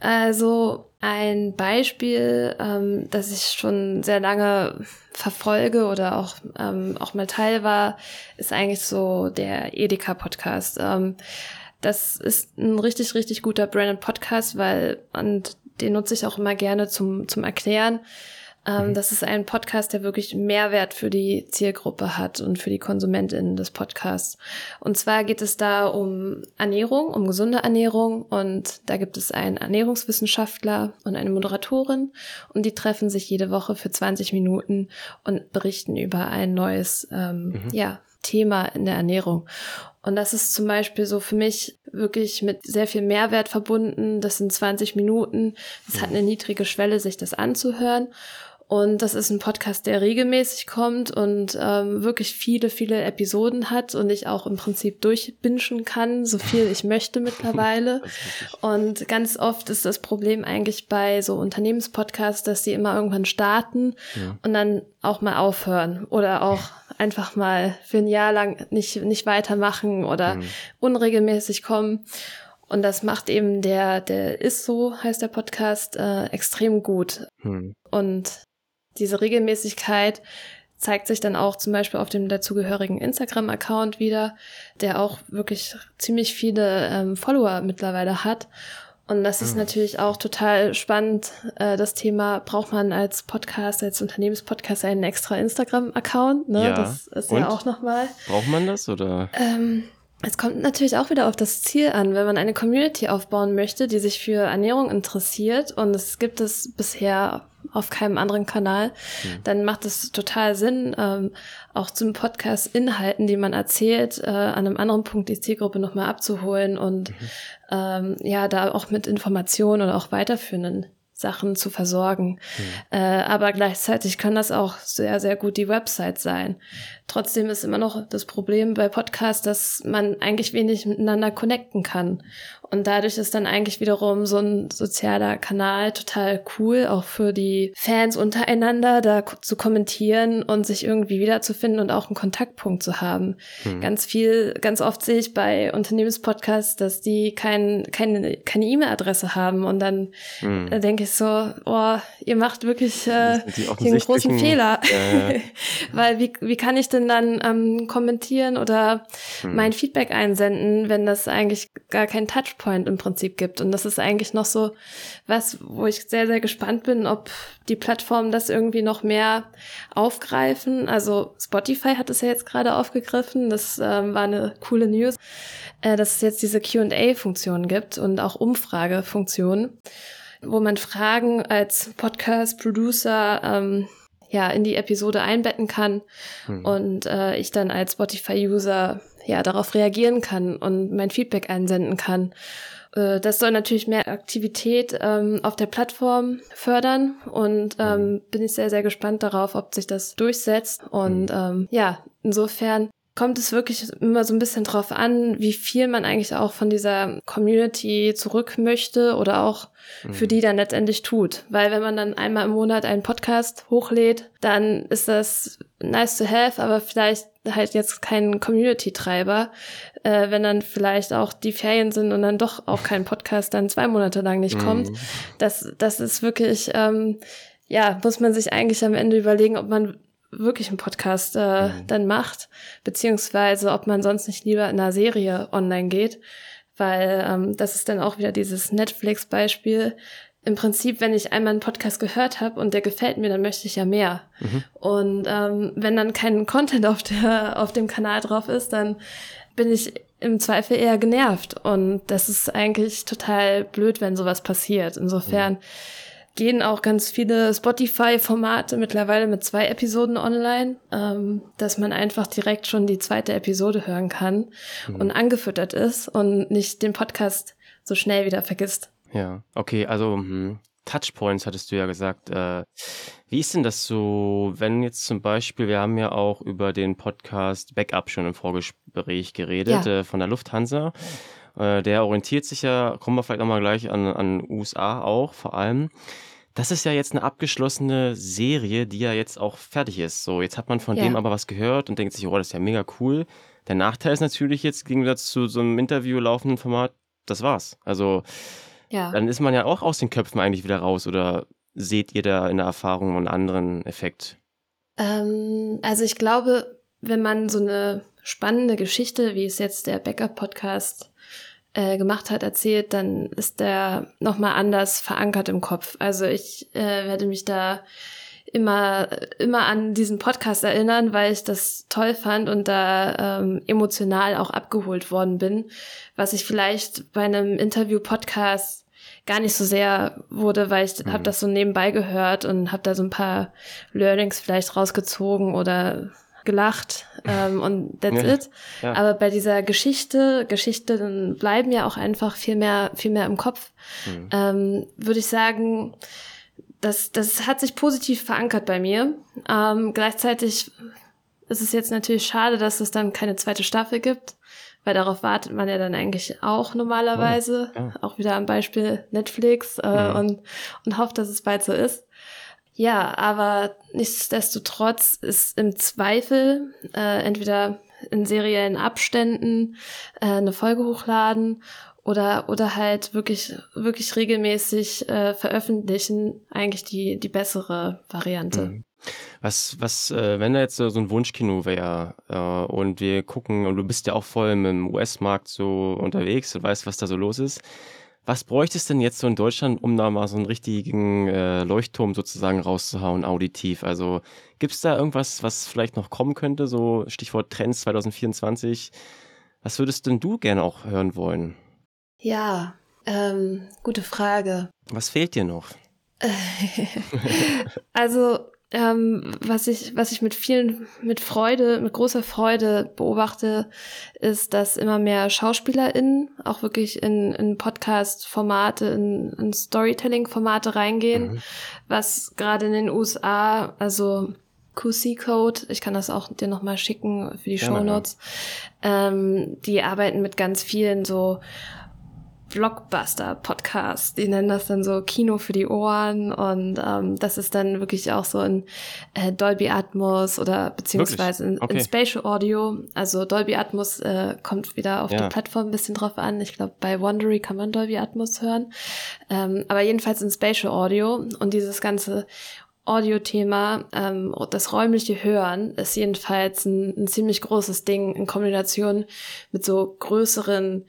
Also ein Beispiel, ähm, das ich schon sehr lange verfolge oder auch, ähm, auch mal Teil war, ist eigentlich so der Edeka-Podcast. Ähm, das ist ein richtig, richtig guter Branded Podcast, weil, und den nutze ich auch immer gerne zum, zum Erklären, ähm, mhm. Das ist ein Podcast, der wirklich Mehrwert für die Zielgruppe hat und für die KonsumentInnen des Podcasts. Und zwar geht es da um Ernährung, um gesunde Ernährung. Und da gibt es einen Ernährungswissenschaftler und eine Moderatorin. Und die treffen sich jede Woche für 20 Minuten und berichten über ein neues, ähm, mhm. ja, Thema in der Ernährung. Und das ist zum Beispiel so für mich wirklich mit sehr viel Mehrwert verbunden. Das sind 20 Minuten. Das hat mhm. eine niedrige Schwelle, sich das anzuhören. Und das ist ein Podcast, der regelmäßig kommt und ähm, wirklich viele, viele Episoden hat und ich auch im Prinzip durchbingen kann, so viel ich möchte mittlerweile. (laughs) Und ganz oft ist das Problem eigentlich bei so Unternehmenspodcasts, dass sie immer irgendwann starten ja. und dann auch mal aufhören oder auch einfach mal für ein Jahr lang nicht, nicht weitermachen oder mhm. unregelmäßig kommen. Und das macht eben der, der ist so, heißt der Podcast, äh, extrem gut. Hm. Und diese Regelmäßigkeit zeigt sich dann auch zum Beispiel auf dem dazugehörigen Instagram-Account wieder, der auch wirklich ziemlich viele ähm, Follower mittlerweile hat. Und das ist mhm. natürlich auch total spannend. Äh, das Thema, braucht man als Podcast, als Unternehmenspodcast einen extra Instagram-Account? Ne? Ja. Das ist Und? ja auch nochmal. Braucht man das oder? Ähm, es kommt natürlich auch wieder auf das Ziel an, wenn man eine Community aufbauen möchte, die sich für Ernährung interessiert und es gibt es bisher auf keinem anderen Kanal, mhm. dann macht es total Sinn, ähm, auch zum Podcast Inhalten, die man erzählt, äh, an einem anderen Punkt die Zielgruppe nochmal abzuholen und mhm. ähm, ja, da auch mit Informationen oder auch weiterführenden Sachen zu versorgen. Mhm. Äh, aber gleichzeitig kann das auch sehr, sehr gut die Website sein. Trotzdem ist immer noch das Problem bei Podcasts, dass man eigentlich wenig miteinander connecten kann. Und dadurch ist dann eigentlich wiederum so ein sozialer Kanal total cool, auch für die Fans untereinander, da zu kommentieren und sich irgendwie wiederzufinden und auch einen Kontaktpunkt zu haben. Mhm. Ganz viel, ganz oft sehe ich bei Unternehmenspodcasts, dass die kein, keine keine E-Mail-Adresse haben. Und dann mhm. da denke ich so, oh, ihr macht wirklich äh, einen großen Fehler. Äh. (laughs) Weil wie, wie kann ich denn dann ähm, kommentieren oder mhm. mein Feedback einsenden, wenn das eigentlich gar kein Touch Touchpoint im Prinzip gibt. Und das ist eigentlich noch so was, wo ich sehr, sehr gespannt bin, ob die Plattformen das irgendwie noch mehr aufgreifen. Also Spotify hat es ja jetzt gerade aufgegriffen. Das ähm, war eine coole News, äh, dass es jetzt diese QA-Funktion gibt und auch Umfragefunktionen, wo man Fragen als Podcast-Producer ähm, ja in die Episode einbetten kann hm. und äh, ich dann als Spotify-User ja darauf reagieren kann und mein Feedback einsenden kann. Äh, das soll natürlich mehr Aktivität ähm, auf der Plattform fördern und ähm, hm. bin ich sehr, sehr gespannt darauf, ob sich das durchsetzt. Und hm. ähm, ja, insofern kommt es wirklich immer so ein bisschen drauf an, wie viel man eigentlich auch von dieser Community zurück möchte oder auch für mhm. die dann letztendlich tut. Weil wenn man dann einmal im Monat einen Podcast hochlädt, dann ist das nice to have, aber vielleicht halt jetzt kein Community-Treiber. Äh, wenn dann vielleicht auch die Ferien sind und dann doch auch kein Podcast dann zwei Monate lang nicht kommt. Mhm. Das, das ist wirklich, ähm, ja, muss man sich eigentlich am Ende überlegen, ob man wirklich einen Podcast äh, mhm. dann macht, beziehungsweise ob man sonst nicht lieber in einer Serie online geht, weil ähm, das ist dann auch wieder dieses Netflix-Beispiel. Im Prinzip, wenn ich einmal einen Podcast gehört habe und der gefällt mir, dann möchte ich ja mehr. Mhm. Und ähm, wenn dann kein Content auf der auf dem Kanal drauf ist, dann bin ich im Zweifel eher genervt. Und das ist eigentlich total blöd, wenn sowas passiert. Insofern mhm gehen auch ganz viele Spotify-Formate mittlerweile mit zwei Episoden online, ähm, dass man einfach direkt schon die zweite Episode hören kann mhm. und angefüttert ist und nicht den Podcast so schnell wieder vergisst. Ja, okay, also hm, Touchpoints hattest du ja gesagt. Äh, wie ist denn das so, wenn jetzt zum Beispiel, wir haben ja auch über den Podcast Backup schon im Vorgespräch geredet ja. äh, von der Lufthansa. Äh, der orientiert sich ja, kommen wir vielleicht nochmal gleich an, an USA auch vor allem. Das ist ja jetzt eine abgeschlossene Serie, die ja jetzt auch fertig ist. So, jetzt hat man von ja. dem aber was gehört und denkt sich, oh, das ist ja mega cool. Der Nachteil ist natürlich jetzt im Gegensatz zu so einem Interview laufenden Format, das war's. Also, ja. dann ist man ja auch aus den Köpfen eigentlich wieder raus oder seht ihr da in der Erfahrung einen anderen Effekt? Ähm, also ich glaube, wenn man so eine spannende Geschichte, wie es jetzt der Backup-Podcast äh, gemacht hat, erzählt, dann ist der nochmal anders verankert im Kopf. Also ich äh, werde mich da immer, immer an diesen Podcast erinnern, weil ich das toll fand und da ähm, emotional auch abgeholt worden bin, was ich vielleicht bei einem Interview-Podcast gar nicht so sehr wurde, weil ich mhm. habe das so nebenbei gehört und habe da so ein paar Learnings vielleicht rausgezogen oder gelacht ähm, (laughs) und that's ja, it. Ja. Aber bei dieser Geschichte, Geschichten bleiben ja auch einfach viel mehr, viel mehr im Kopf. Mhm. Ähm, Würde ich sagen, das, das hat sich positiv verankert bei mir. Ähm, gleichzeitig ist es jetzt natürlich schade, dass es dann keine zweite Staffel gibt, weil darauf wartet man ja dann eigentlich auch normalerweise. Oh, ja. Auch wieder am Beispiel Netflix äh, mhm. und, und hofft, dass es bald so ist. Ja, aber nichtsdestotrotz ist im Zweifel äh, entweder in seriellen Abständen äh, eine Folge hochladen oder oder halt wirklich wirklich regelmäßig äh, veröffentlichen eigentlich die die bessere Variante. Mhm. Was was äh, wenn da jetzt so, ein Wunschkino wäre äh, und wir gucken und du bist ja auch voll im US-Markt so unterwegs und weißt was da so los ist was bräuchte es denn jetzt so in Deutschland, um da mal so einen richtigen äh, Leuchtturm sozusagen rauszuhauen, auditiv? Also gibt es da irgendwas, was vielleicht noch kommen könnte? So Stichwort Trends 2024. Was würdest denn du gerne auch hören wollen? Ja, ähm, gute Frage. Was fehlt dir noch? (laughs) also ähm, was ich, was ich mit vielen, mit Freude, mit großer Freude beobachte, ist, dass immer mehr SchauspielerInnen auch wirklich in, in Podcast-Formate, in, in Storytelling-Formate reingehen, mhm. was gerade in den USA, also QC-Code. Ich kann das auch dir nochmal schicken für die Show Notes. Ähm, die arbeiten mit ganz vielen so Blockbuster-Podcasts. Die nennen das dann so Kino für die Ohren und ähm, das ist dann wirklich auch so in äh, Dolby Atmos oder beziehungsweise in, okay. in, Spatial Audio. Also Dolby Atmos äh, kommt wieder auf ja. die Plattform ein bisschen drauf an. Ich glaube, bei Wondery kann man Dolby Atmos hören. Ähm, aber jedenfalls in Spatial Audio und dieses ganze Audio-Thema, ähm, das räumliche Hören ist jedenfalls ein, ein ziemlich großes Ding in Kombination mit so größeren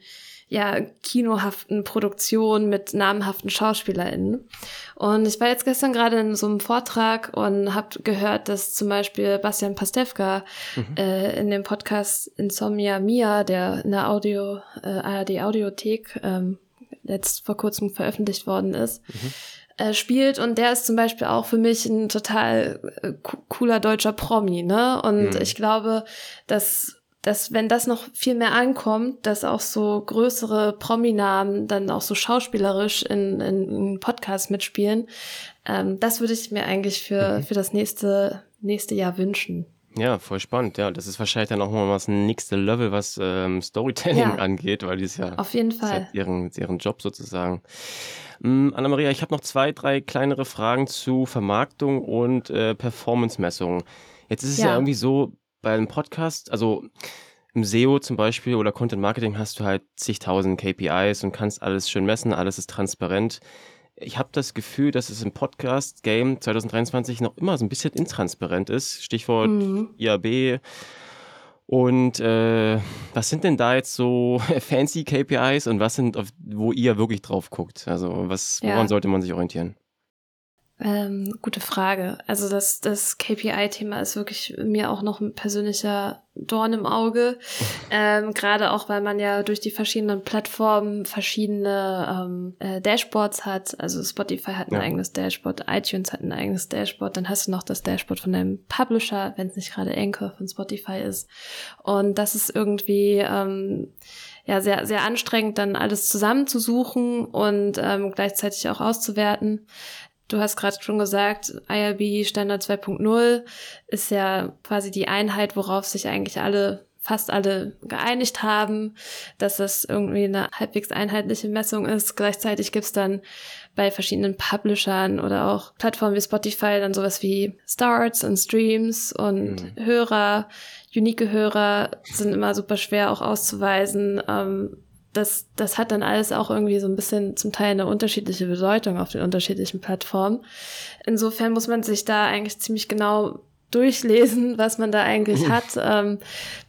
ja, kinohaften Produktionen mit namhaften SchauspielerInnen. Und ich war jetzt gestern gerade in so einem Vortrag und habe gehört, dass zum Beispiel Bastian Pastewka mhm. äh, in dem Podcast Insomnia Mia, der in der Audio, äh, ARD Audiothek ähm, letzt vor kurzem veröffentlicht worden ist, mhm äh, spielt und der ist zum Beispiel auch für mich ein total äh, cooler deutscher Promi, ne? Und mhm. ich glaube, dass dass wenn das noch viel mehr ankommt, dass auch so größere Prominamen dann auch so schauspielerisch in, in, in Podcasts mitspielen, ähm, das würde ich mir eigentlich für, mhm. für das nächste, nächste Jahr wünschen. Ja, voll spannend. Ja, das ist wahrscheinlich dann auch mal das nächste Level, was ähm, Storytelling ja. angeht, weil die ist ja auf jeden Fall ja ihren, ihren Job sozusagen. Ähm, Anna-Maria, ich habe noch zwei, drei kleinere Fragen zu Vermarktung und äh, Performance-Messung. Jetzt ist es ja. ja irgendwie so, bei einem Podcast, also im SEO zum Beispiel oder Content Marketing hast du halt zigtausend KPIs und kannst alles schön messen, alles ist transparent. Ich habe das Gefühl, dass es im Podcast-Game 2023 noch immer so ein bisschen intransparent ist. Stichwort mhm. IAB. Und äh, was sind denn da jetzt so (laughs) fancy KPIs und was sind, wo ihr wirklich drauf guckt? Also was, woran ja. sollte man sich orientieren? Ähm, gute Frage. Also das, das KPI-Thema ist wirklich mir auch noch ein persönlicher Dorn im Auge. (laughs) ähm, Gerade auch, weil man ja durch die verschiedenen Plattformen verschiedene ähm, äh, Dashboards hat. Also Spotify hat ein ja. eigenes Dashboard, iTunes hat ein eigenes Dashboard. Dann hast du noch das Dashboard von deinem Publisher, wenn es nicht gerade Anchor von Spotify ist. Und das ist irgendwie ähm, ja sehr sehr anstrengend, dann alles zusammenzusuchen und ähm, gleichzeitig auch auszuwerten. Du hast gerade schon gesagt, IRB Standard 2.0 ist ja quasi die Einheit, worauf sich eigentlich alle, fast alle geeinigt haben, dass das irgendwie eine halbwegs einheitliche Messung ist. Gleichzeitig gibt's dann bei verschiedenen Publishern oder auch Plattformen wie Spotify dann sowas wie Starts und Streams und mhm. Hörer, unique Hörer sind immer super schwer auch auszuweisen. Ähm, das, das hat dann alles auch irgendwie so ein bisschen zum Teil eine unterschiedliche Bedeutung auf den unterschiedlichen Plattformen. Insofern muss man sich da eigentlich ziemlich genau durchlesen, was man da eigentlich (laughs) hat. Ähm,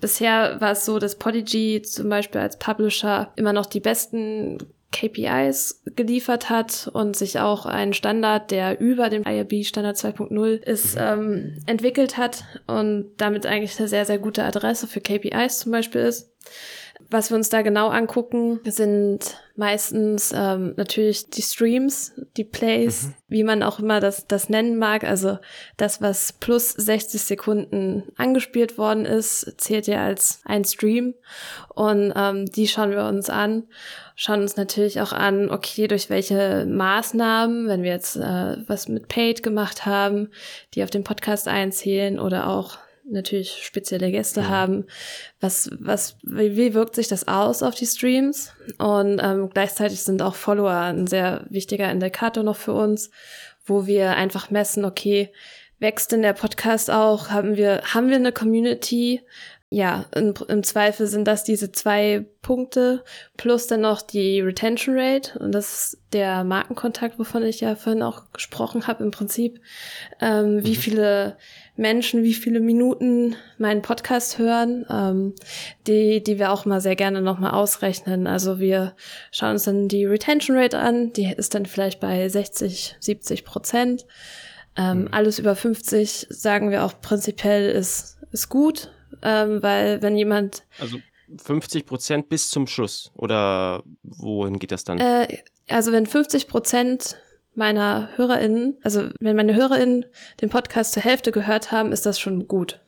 bisher war es so, dass Podigy zum Beispiel als Publisher immer noch die besten KPIs geliefert hat und sich auch einen Standard, der über dem IRB Standard 2.0 ist, mhm. ähm, entwickelt hat und damit eigentlich eine sehr, sehr gute Adresse für KPIs zum Beispiel ist. Was wir uns da genau angucken, sind meistens ähm, natürlich die Streams, die Plays, mhm. wie man auch immer das, das nennen mag. Also das, was plus 60 Sekunden angespielt worden ist, zählt ja als ein Stream. Und ähm, die schauen wir uns an. Schauen uns natürlich auch an, okay, durch welche Maßnahmen, wenn wir jetzt äh, was mit Paid gemacht haben, die auf den Podcast einzählen oder auch natürlich spezielle Gäste ja. haben. Was, was, wie, wie wirkt sich das aus auf die Streams? Und ähm, gleichzeitig sind auch Follower ein sehr wichtiger Indikator noch für uns, wo wir einfach messen, okay, wächst denn der Podcast auch? Haben wir, haben wir eine Community? Ja, im, im Zweifel sind das diese zwei Punkte plus dann noch die Retention Rate und das ist der Markenkontakt, wovon ich ja vorhin auch gesprochen habe im Prinzip. Ähm, wie mhm. viele Menschen, wie viele Minuten meinen Podcast hören, ähm, die, die wir auch mal sehr gerne nochmal ausrechnen. Also wir schauen uns dann die Retention Rate an, die ist dann vielleicht bei 60, 70 Prozent. Ähm, mhm. Alles über 50 sagen wir auch prinzipiell ist, ist gut, ähm, weil wenn jemand. Also 50 Prozent bis zum Schluss oder wohin geht das dann? Äh, also wenn 50 Prozent meiner HörerInnen, also wenn meine HörerInnen den Podcast zur Hälfte gehört haben, ist das schon gut.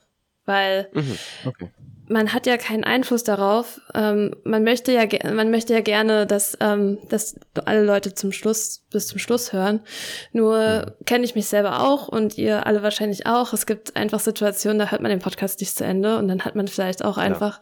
Weil mhm, okay. Man hat ja keinen Einfluss darauf. Ähm, man möchte ja, man möchte ja gerne, dass, ähm, dass alle Leute zum Schluss bis zum Schluss hören. Nur kenne ich mich selber auch und ihr alle wahrscheinlich auch. Es gibt einfach Situationen, da hört man den Podcast nicht zu Ende und dann hat man vielleicht auch einfach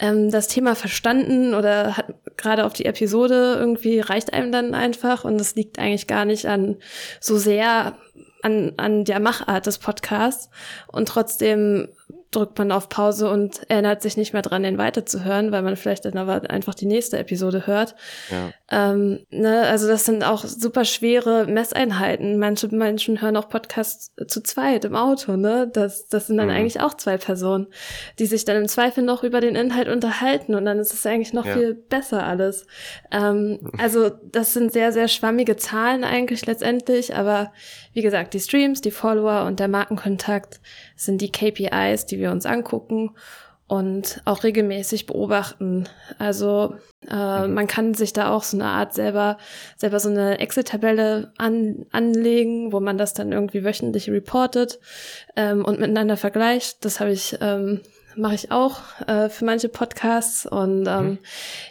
ja. ähm, das Thema verstanden oder hat gerade auf die Episode irgendwie reicht einem dann einfach und es liegt eigentlich gar nicht an so sehr an, an der Machart des Podcasts und trotzdem drückt man auf Pause und erinnert sich nicht mehr dran, den weiterzuhören, weil man vielleicht dann aber einfach die nächste Episode hört. Ja. Ähm, ne, also das sind auch super schwere Messeinheiten. Manche Menschen hören auch Podcasts zu zweit im Auto, ne? Das, das sind dann mhm. eigentlich auch zwei Personen, die sich dann im Zweifel noch über den Inhalt unterhalten und dann ist es eigentlich noch ja. viel besser alles. Ähm, also das sind sehr, sehr schwammige Zahlen eigentlich letztendlich, aber wie gesagt, die Streams, die Follower und der Markenkontakt sind die KPIs, die wir uns angucken und auch regelmäßig beobachten. Also äh, mhm. man kann sich da auch so eine Art selber selber so eine Excel-Tabelle an, anlegen, wo man das dann irgendwie wöchentlich reportet ähm, und miteinander vergleicht. Das habe ich ähm, mache ich auch äh, für manche Podcasts und ähm, mhm.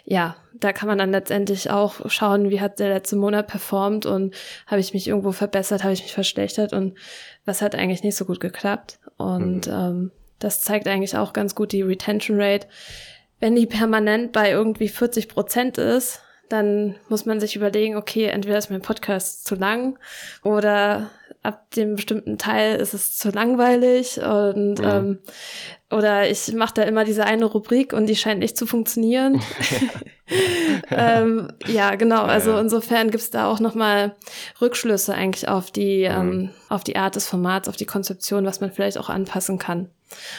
ja, da kann man dann letztendlich auch schauen, wie hat der letzte Monat performt und habe ich mich irgendwo verbessert, habe ich mich verschlechtert und was hat eigentlich nicht so gut geklappt und mhm. ähm, das zeigt eigentlich auch ganz gut die Retention Rate. Wenn die permanent bei irgendwie 40 Prozent ist, dann muss man sich überlegen, okay, entweder ist mein Podcast zu lang oder ab dem bestimmten Teil ist es zu langweilig und ja. ähm, oder ich mache da immer diese eine Rubrik und die scheint nicht zu funktionieren. (laughs) (laughs) ähm, ja, genau. Also insofern gibt's da auch nochmal Rückschlüsse eigentlich auf die, mhm. ähm, auf die Art des Formats, auf die Konzeption, was man vielleicht auch anpassen kann.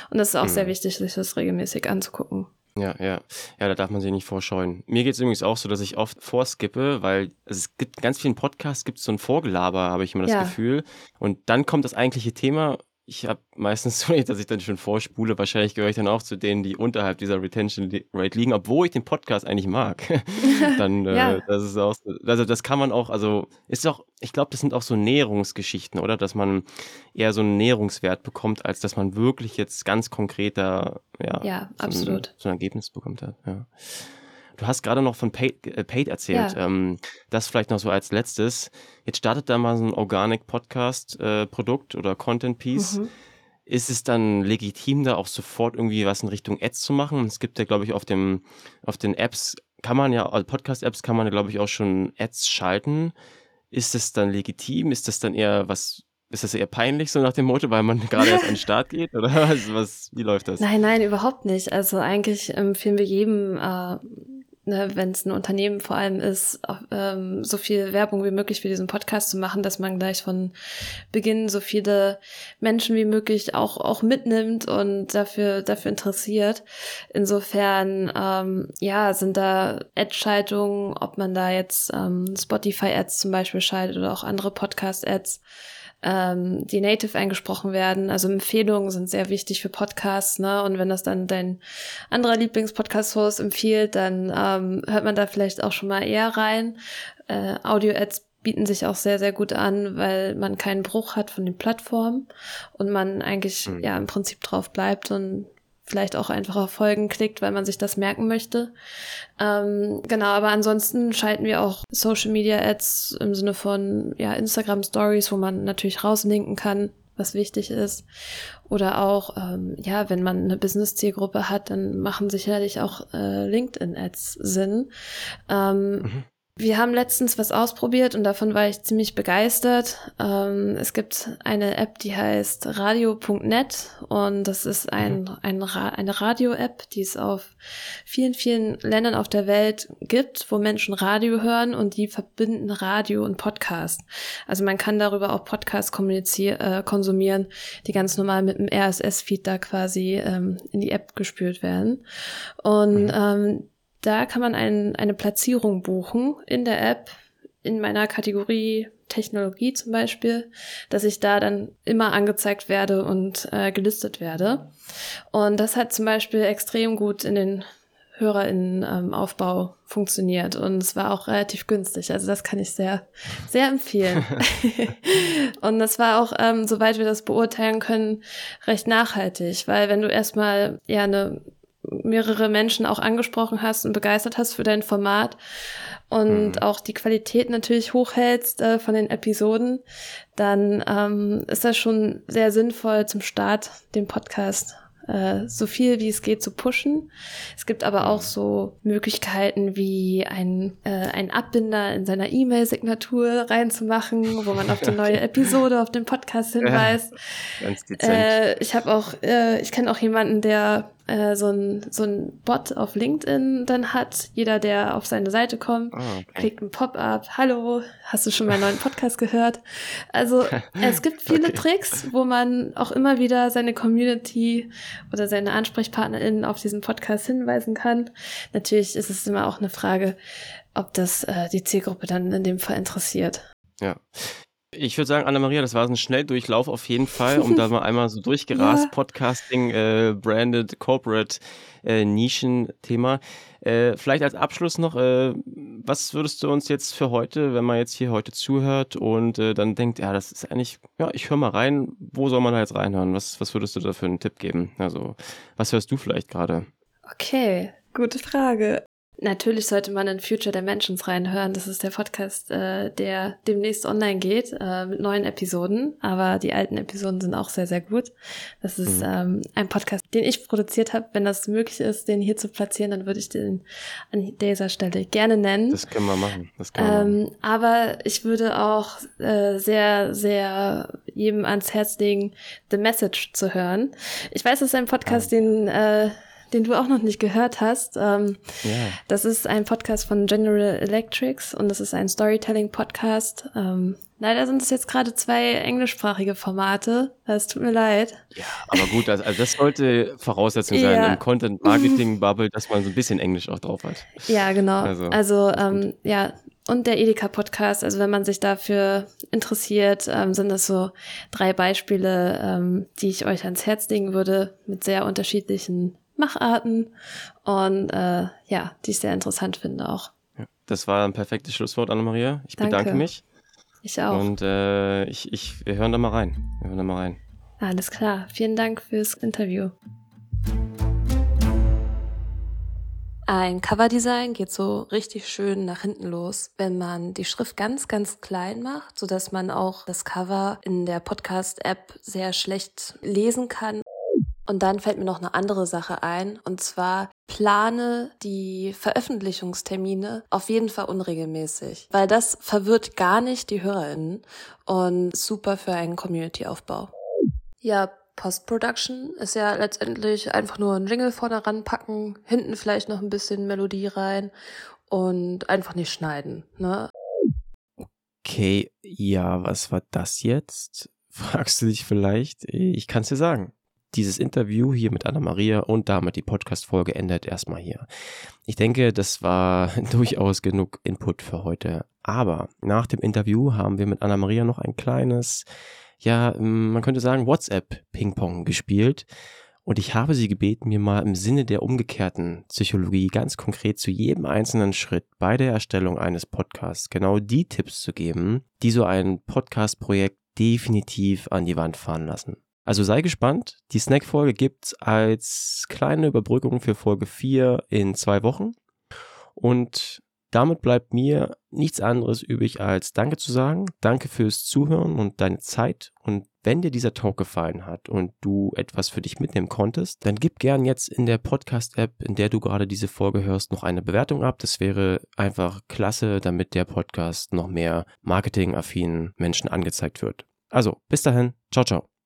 Und das ist auch mhm. sehr wichtig, sich das regelmäßig anzugucken. Ja, ja. Ja, da darf man sich nicht vorscheuen. Mir geht es übrigens auch so, dass ich oft vorskippe, weil es gibt ganz vielen Podcasts, gibt es so ein Vorgelaber, habe ich immer das ja. Gefühl. Und dann kommt das eigentliche Thema ich habe meistens (laughs) so, dass ich dann schon vorspule. Wahrscheinlich gehöre ich dann auch zu denen, die unterhalb dieser Retention Rate liegen, obwohl ich den Podcast eigentlich mag. (laughs) dann, äh, ja. äh, das ist auch, also das kann man auch, also ist auch, ich glaube, das sind auch so Näherungsgeschichten, oder? Dass man eher so einen Näherungswert bekommt, als dass man wirklich jetzt ganz konkreter, ja, ja so absolut. Ein, so ein Ergebnis bekommt hat. Ja. Du hast gerade noch von Paid, äh, Paid erzählt. Ja. Ähm, das vielleicht noch so als letztes. Jetzt startet da mal so ein Organic Podcast äh, Produkt oder Content Piece. Mhm. Ist es dann legitim, da auch sofort irgendwie was in Richtung Ads zu machen? Es gibt ja, glaube ich, auf dem, auf den Apps kann man ja, also Podcast-Apps kann man ja, glaube ich, auch schon Ads schalten. Ist es dann legitim? Ist das dann eher was, ist das eher peinlich, so nach dem Motto, weil man (laughs) gerade erst an den Start geht? Oder (laughs) was, was, wie läuft das? Nein, nein, überhaupt nicht. Also eigentlich empfehlen wir jedem, äh, ne, wenn es ein Unternehmen vor allem ist, auch, ähm, so viel Werbung wie möglich für diesen Podcast zu machen, dass man gleich von Beginn so viele Menschen wie möglich auch auch mitnimmt und dafür dafür interessiert. Insofern ähm, ja sind da Ad-Schaltungen, ob man da jetzt ähm, Spotify-Ads zum Beispiel schaltet oder auch andere Podcast-Ads ähm, die native eingesprochen werden. Also Empfehlungen sind sehr wichtig für Podcasts, ne? Und wenn das dann dein anderer Lieblingspodcast-Host empfiehlt, dann ähm, hört man da vielleicht auch schon mal eher rein. Äh, Audio-Ads bieten sich auch sehr, sehr gut an, weil man keinen Bruch hat von den Plattformen und man eigentlich mhm. ja im Prinzip drauf bleibt und vielleicht auch einfach auf Folgen klickt, weil man sich das merken möchte. Ähm, genau, aber ansonsten schalten wir auch Social Media Ads im Sinne von ja, Instagram Stories, wo man natürlich rauslinken kann, was wichtig ist. Oder auch, ähm, ja, wenn man eine Business-Zielgruppe hat, dann machen sicherlich auch äh, LinkedIn-Ads Sinn. Ähm, mhm. Wir haben letztens was ausprobiert und davon war ich ziemlich begeistert. Ähm, es gibt eine App, die heißt radio.net und das ist ein, mhm. ein Ra eine Radio-App, die es auf vielen, vielen Ländern auf der Welt gibt, wo Menschen Radio hören und die verbinden Radio und Podcast. Also man kann darüber auch Podcasts äh, konsumieren, die ganz normal mit dem RSS-Feed da quasi ähm, in die App gespürt werden. Und mhm. ähm, da kann man ein, eine Platzierung buchen in der App, in meiner Kategorie Technologie zum Beispiel, dass ich da dann immer angezeigt werde und äh, gelistet werde. Und das hat zum Beispiel extrem gut in den HörerInnen-Aufbau ähm, funktioniert und es war auch relativ günstig. Also das kann ich sehr, sehr empfehlen. (laughs) (laughs) und das war auch, ähm, soweit wir das beurteilen können, recht nachhaltig, weil wenn du erstmal ja eine mehrere Menschen auch angesprochen hast und begeistert hast für dein Format und mhm. auch die Qualität natürlich hochhältst äh, von den Episoden, dann ähm, ist das schon sehr sinnvoll zum Start, den Podcast äh, so viel wie es geht zu pushen. Es gibt aber auch so Möglichkeiten wie ein, äh, ein Abbinder in seiner E-Mail-Signatur reinzumachen, wo man auf die (laughs) neue Episode, auf den Podcast hinweist. Ja, ganz dezent. Äh, ich habe auch, äh, ich kenne auch jemanden, der äh, so ein, so ein Bot auf LinkedIn dann hat. Jeder, der auf seine Seite kommt, oh, okay. kriegt ein Pop-up. Hallo, hast du schon meinen neuen Podcast gehört? Also (laughs) es gibt viele okay. Tricks, wo man auch immer wieder seine Community oder seine AnsprechpartnerInnen auf diesen Podcast hinweisen kann. Natürlich ist es immer auch eine Frage, ob das äh, die Zielgruppe dann in dem Fall interessiert. Ja. Ich würde sagen, Anna-Maria, das war ein Schnelldurchlauf auf jeden Fall, um da mal einmal so (laughs) durchgerast, ja. Podcasting, äh, Branded, Corporate, äh, Nischen-Thema. Äh, vielleicht als Abschluss noch, äh, was würdest du uns jetzt für heute, wenn man jetzt hier heute zuhört und äh, dann denkt, ja, das ist eigentlich, ja, ich höre mal rein, wo soll man da jetzt reinhören? Was, was würdest du da für einen Tipp geben? Also, was hörst du vielleicht gerade? Okay, gute Frage. Natürlich sollte man in Future Dimensions reinhören. Das ist der Podcast, äh, der demnächst online geht äh, mit neuen Episoden. Aber die alten Episoden sind auch sehr, sehr gut. Das ist mhm. ähm, ein Podcast, den ich produziert habe. Wenn das möglich ist, den hier zu platzieren, dann würde ich den an dieser Stelle gerne nennen. Das können wir machen. Das können wir ähm, machen. Aber ich würde auch äh, sehr, sehr jedem ans Herz legen, The Message zu hören. Ich weiß, es ist ein Podcast, ah. den äh, den du auch noch nicht gehört hast. Ähm, ja. Das ist ein Podcast von General Electrics und das ist ein Storytelling-Podcast. Ähm, leider sind es jetzt gerade zwei englischsprachige Formate. Es tut mir leid. Ja, aber gut, also, also das sollte Voraussetzung (laughs) sein ja. im Content-Marketing-Bubble, dass man so ein bisschen Englisch auch drauf hat. Ja, genau. Also, also ähm, ja, und der Edeka-Podcast, also wenn man sich dafür interessiert, ähm, sind das so drei Beispiele, ähm, die ich euch ans Herz legen würde, mit sehr unterschiedlichen Macharten und äh, ja, die ich sehr interessant finde auch. Das war ein perfektes Schlusswort, Anna-Maria. Ich Danke. bedanke mich. Ich auch. Und äh, ich, ich, wir hören da mal rein. Wir hören da mal rein. Alles klar. Vielen Dank fürs Interview. Ein Coverdesign geht so richtig schön nach hinten los, wenn man die Schrift ganz, ganz klein macht, sodass man auch das Cover in der Podcast-App sehr schlecht lesen kann. Und dann fällt mir noch eine andere Sache ein, und zwar plane die Veröffentlichungstermine auf jeden Fall unregelmäßig, weil das verwirrt gar nicht die HörerInnen und super für einen Community-Aufbau. Ja, Post-Production ist ja letztendlich einfach nur ein Jingle vorne ranpacken, hinten vielleicht noch ein bisschen Melodie rein und einfach nicht schneiden, ne? Okay, ja, was war das jetzt? (laughs) Fragst du dich vielleicht? Ich kann es dir sagen dieses Interview hier mit Anna-Maria und damit die Podcast-Folge endet erstmal hier. Ich denke, das war (laughs) durchaus genug Input für heute. Aber nach dem Interview haben wir mit Anna-Maria noch ein kleines, ja, man könnte sagen, WhatsApp-Ping-Pong gespielt. Und ich habe sie gebeten, mir mal im Sinne der umgekehrten Psychologie ganz konkret zu jedem einzelnen Schritt bei der Erstellung eines Podcasts genau die Tipps zu geben, die so ein Podcast-Projekt definitiv an die Wand fahren lassen. Also sei gespannt. Die Snack-Folge gibt's als kleine Überbrückung für Folge 4 in zwei Wochen. Und damit bleibt mir nichts anderes übrig, als Danke zu sagen. Danke fürs Zuhören und deine Zeit. Und wenn dir dieser Talk gefallen hat und du etwas für dich mitnehmen konntest, dann gib gern jetzt in der Podcast-App, in der du gerade diese Folge hörst, noch eine Bewertung ab. Das wäre einfach klasse, damit der Podcast noch mehr marketingaffinen Menschen angezeigt wird. Also, bis dahin. Ciao, ciao.